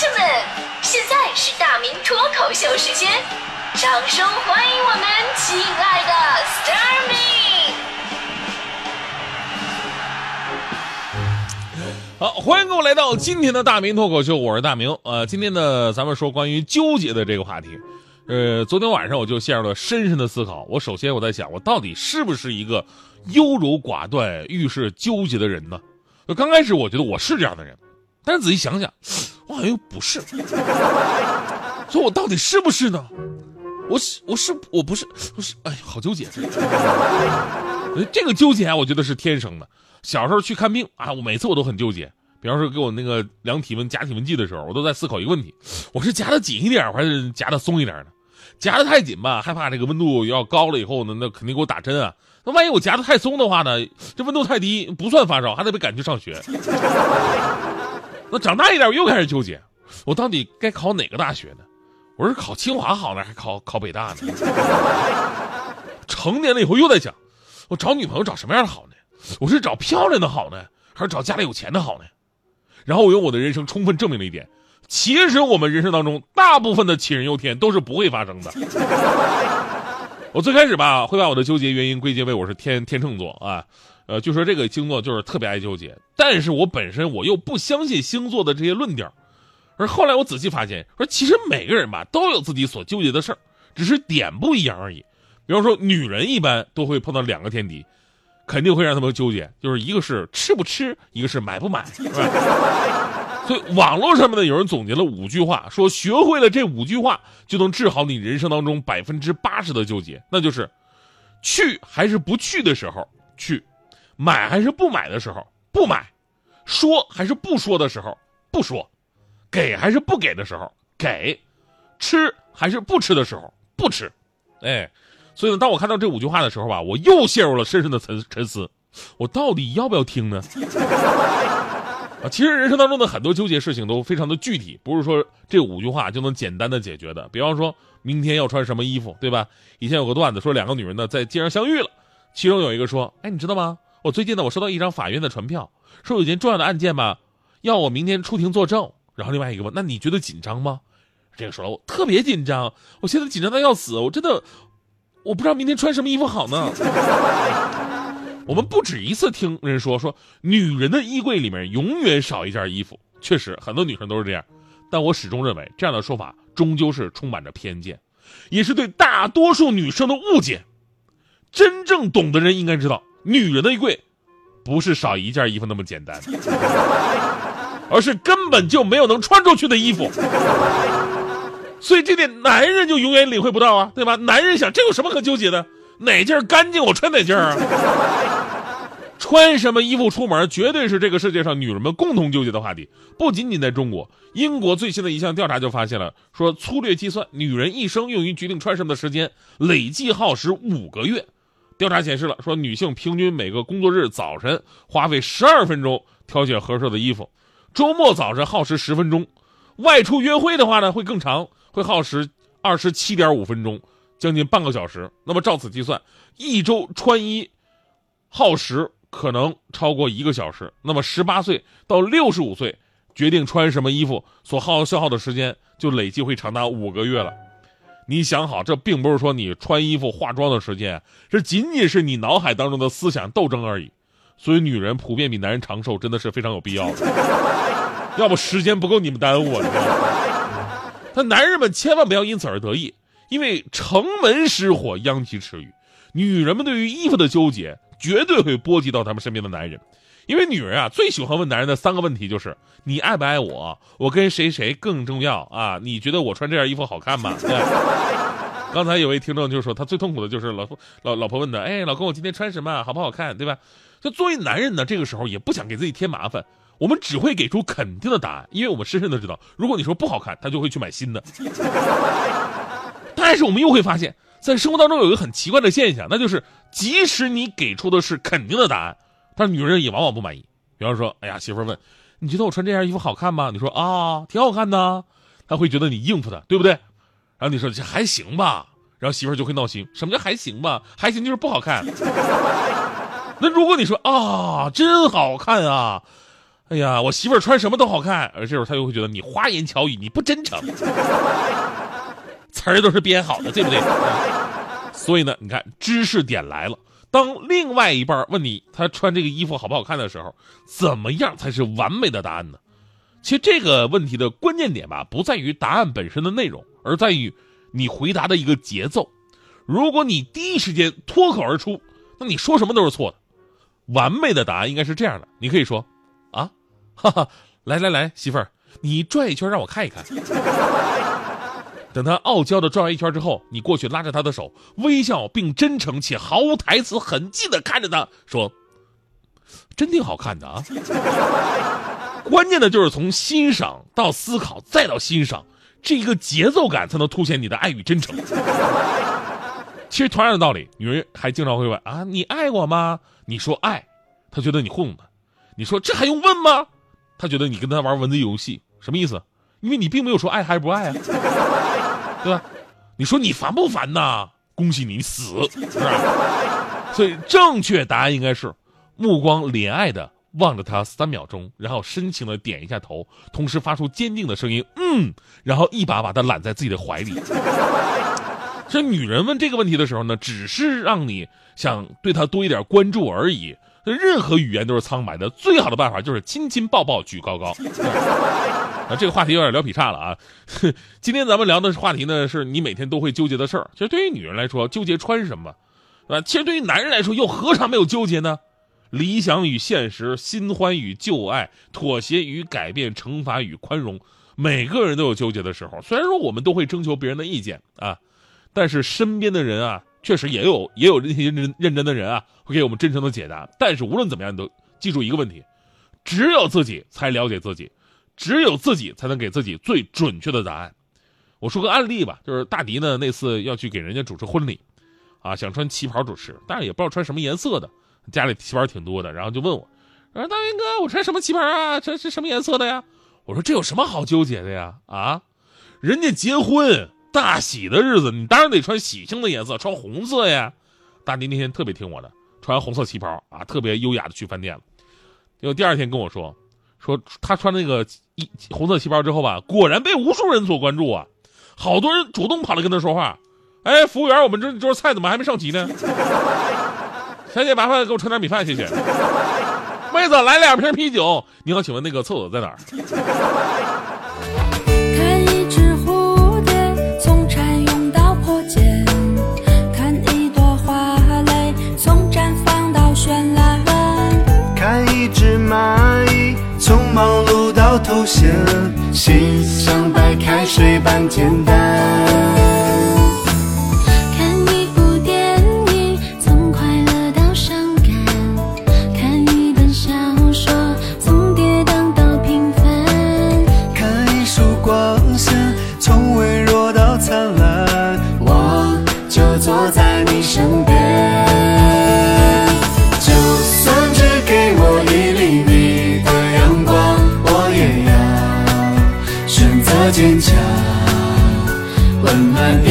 gentlemen，现在是大明脱口秀时间，掌声欢迎我们亲爱的 s t a r m y 好，欢迎各位来到今天的大明脱口秀，我是大明。呃，今天呢，咱们说关于纠结的这个话题。呃，昨天晚上我就陷入了深深的思考。我首先我在想，我到底是不是一个优柔寡断、遇事纠结的人呢？刚开始我觉得我是这样的人，但是仔细想想，好像又不是。所以，我到底是不是呢？我是，我是，我不是，我是，哎，好纠结。这个纠结啊，我觉得是天生的。小时候去看病啊，我每次我都很纠结。比方说给我那个量体温、夹体温计的时候，我都在思考一个问题：我是夹的紧一点，还是夹的松一点呢？夹的太紧吧，害怕这个温度要高了以后呢，那肯定给我打针啊。那万一我夹的太松的话呢，这温度太低不算发烧，还得被赶去上学。那长大一点，我又开始纠结，我到底该考哪个大学呢？我是考清华好呢，还是考考北大呢？成年了以后又在想，我找女朋友找什么样的好呢？我是找漂亮的好呢，还是找家里有钱的好呢？然后我用我的人生充分证明了一点。其实我们人生当中大部分的杞人忧天都是不会发生的。我最开始吧会把我的纠结原因归结为我是天天秤座啊，呃，就说这个星座就是特别爱纠结。但是我本身我又不相信星座的这些论调，而后来我仔细发现，说其实每个人吧都有自己所纠结的事儿，只是点不一样而已。比方说女人一般都会碰到两个天敌，肯定会让他们纠结，就是一个是吃不吃，一个是买不买，是吧？所以网络上面呢，有人总结了五句话，说学会了这五句话，就能治好你人生当中百分之八十的纠结。那就是，去还是不去的时候去，买还是不买的时候不买，说还是不说的时候不说，给还是不给的时候给，吃还是不吃的时候不吃。哎，所以呢，当我看到这五句话的时候吧，我又陷入了深深的沉沉思，我到底要不要听呢？啊，其实人生当中的很多纠结事情都非常的具体，不是说这五句话就能简单的解决的。比方说明天要穿什么衣服，对吧？以前有个段子说两个女人呢在街上相遇了，其中有一个说：“哎，你知道吗？我最近呢我收到一张法院的传票，说有件重要的案件吧，要我明天出庭作证。”然后另外一个问：“那你觉得紧张吗？”这个说了：“我特别紧张，我现在紧张的要死，我真的我不知道明天穿什么衣服好呢。”我们不止一次听人说说，女人的衣柜里面永远少一件衣服。确实，很多女生都是这样，但我始终认为这样的说法终究是充满着偏见，也是对大多数女生的误解。真正懂的人应该知道，女人的衣柜不是少一件衣服那么简单，而是根本就没有能穿出去的衣服。所以这点男人就永远领会不到啊，对吧？男人想，这有什么可纠结的？哪件干净我穿哪件啊？穿什么衣服出门，绝对是这个世界上女人们共同纠结的话题。不仅仅在中国，英国最新的一项调查就发现了，说粗略计算，女人一生用于决定穿什么的时间累计耗时五个月。调查显示了，说女性平均每个工作日早晨花费十二分钟挑选合适的衣服，周末早晨耗时十分钟，外出约会的话呢会更长，会耗时二十七点五分钟。将近半个小时，那么照此计算，一周穿衣耗时可能超过一个小时。那么十八岁到六十五岁决定穿什么衣服所耗消耗的时间就累计会长达五个月了。你想好，这并不是说你穿衣服化妆的时间，这仅仅是你脑海当中的思想斗争而已。所以女人普遍比男人长寿，真的是非常有必要的。要不时间不够你们耽误啊！但男人们千万不要因此而得意。因为城门失火，殃及池鱼。女人们对于衣服的纠结，绝对会波及到他们身边的男人。因为女人啊，最喜欢问男人的三个问题就是：你爱不爱我？我跟谁谁更重要啊？你觉得我穿这件衣服好看吗？对。刚才有位听众就说，他最痛苦的就是老老老婆问的，哎，老公，我今天穿什么？好不好看？对吧？就作为男人呢，这个时候也不想给自己添麻烦，我们只会给出肯定的答案，因为我们深深的知道，如果你说不好看，他就会去买新的。但是我们又会发现，在生活当中有一个很奇怪的现象，那就是即使你给出的是肯定的答案，但女人也往往不满意。比方说，哎呀，媳妇问，你觉得我穿这件衣服好看吗？你说啊，挺好看的，她会觉得你应付她，对不对？然后你说这还行吧，然后媳妇就会闹心。什么叫还行吧？还行就是不好看。那如果你说啊，真好看啊，哎呀，我媳妇穿什么都好看。而这时候他又会觉得你花言巧语，你不真诚，词儿都是编好的，对不对？所以呢，你看知识点来了。当另外一半问你他穿这个衣服好不好看的时候，怎么样才是完美的答案呢？其实这个问题的关键点吧，不在于答案本身的内容，而在于你回答的一个节奏。如果你第一时间脱口而出，那你说什么都是错的。完美的答案应该是这样的：你可以说，啊，哈哈，来来来，媳妇儿，你转一圈让我看一看。等他傲娇的转完一圈之后，你过去拉着他的手，微笑并真诚且毫无台词痕迹的看着他说：“真挺好看的啊。” 关键的就是从欣赏到思考再到欣赏，这一个节奏感才能凸显你的爱与真诚。其实同样的道理，女人还经常会问啊：“你爱我吗？”你说爱，她觉得你糊弄她；你说这还用问吗？她觉得你跟她玩文字游戏，什么意思？因为你并没有说爱还是不爱啊。对吧？你说你烦不烦呐？恭喜你死，是吧？所以正确答案应该是目光怜爱的望着他三秒钟，然后深情的点一下头，同时发出坚定的声音，嗯，然后一把把他揽在自己的怀里。这女人问这个问题的时候呢，只是让你想对她多一点关注而已。任何语言都是苍白的，最好的办法就是亲亲抱抱举高高。啊，这个话题有点聊劈叉了啊。今天咱们聊的话题呢，是你每天都会纠结的事儿。其实对于女人来说，纠结穿什么，啊，其实对于男人来说，又何尝没有纠结呢？理想与现实，新欢与旧爱，妥协与改变，惩罚与宽容，每个人都有纠结的时候。虽然说我们都会征求别人的意见啊，但是身边的人啊。确实也有也有那些认真认真的人啊，会给我们真诚的解答。但是无论怎么样，你都记住一个问题：只有自己才了解自己，只有自己才能给自己最准确的答案。我说个案例吧，就是大迪呢那次要去给人家主持婚礼，啊，想穿旗袍主持，但是也不知道穿什么颜色的，家里旗袍挺多的，然后就问我，说大明哥，我穿什么旗袍啊？这是什么颜色的呀？我说这有什么好纠结的呀？啊，人家结婚。大喜的日子，你当然得穿喜庆的颜色，穿红色呀。大迪那天特别听我的，穿红色旗袍啊，特别优雅的去饭店了。结果第二天跟我说，说他穿那个一红色旗袍之后吧，果然被无数人所关注啊，好多人主动跑来跟他说话。哎，服务员，我们这桌菜怎么还没上齐呢？小姐，麻烦给我盛点米饭，谢谢。妹子，来两瓶啤酒。你好，请问那个厕所在哪儿？头衔，心像白开水般简单。温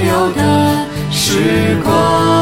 自由的时光。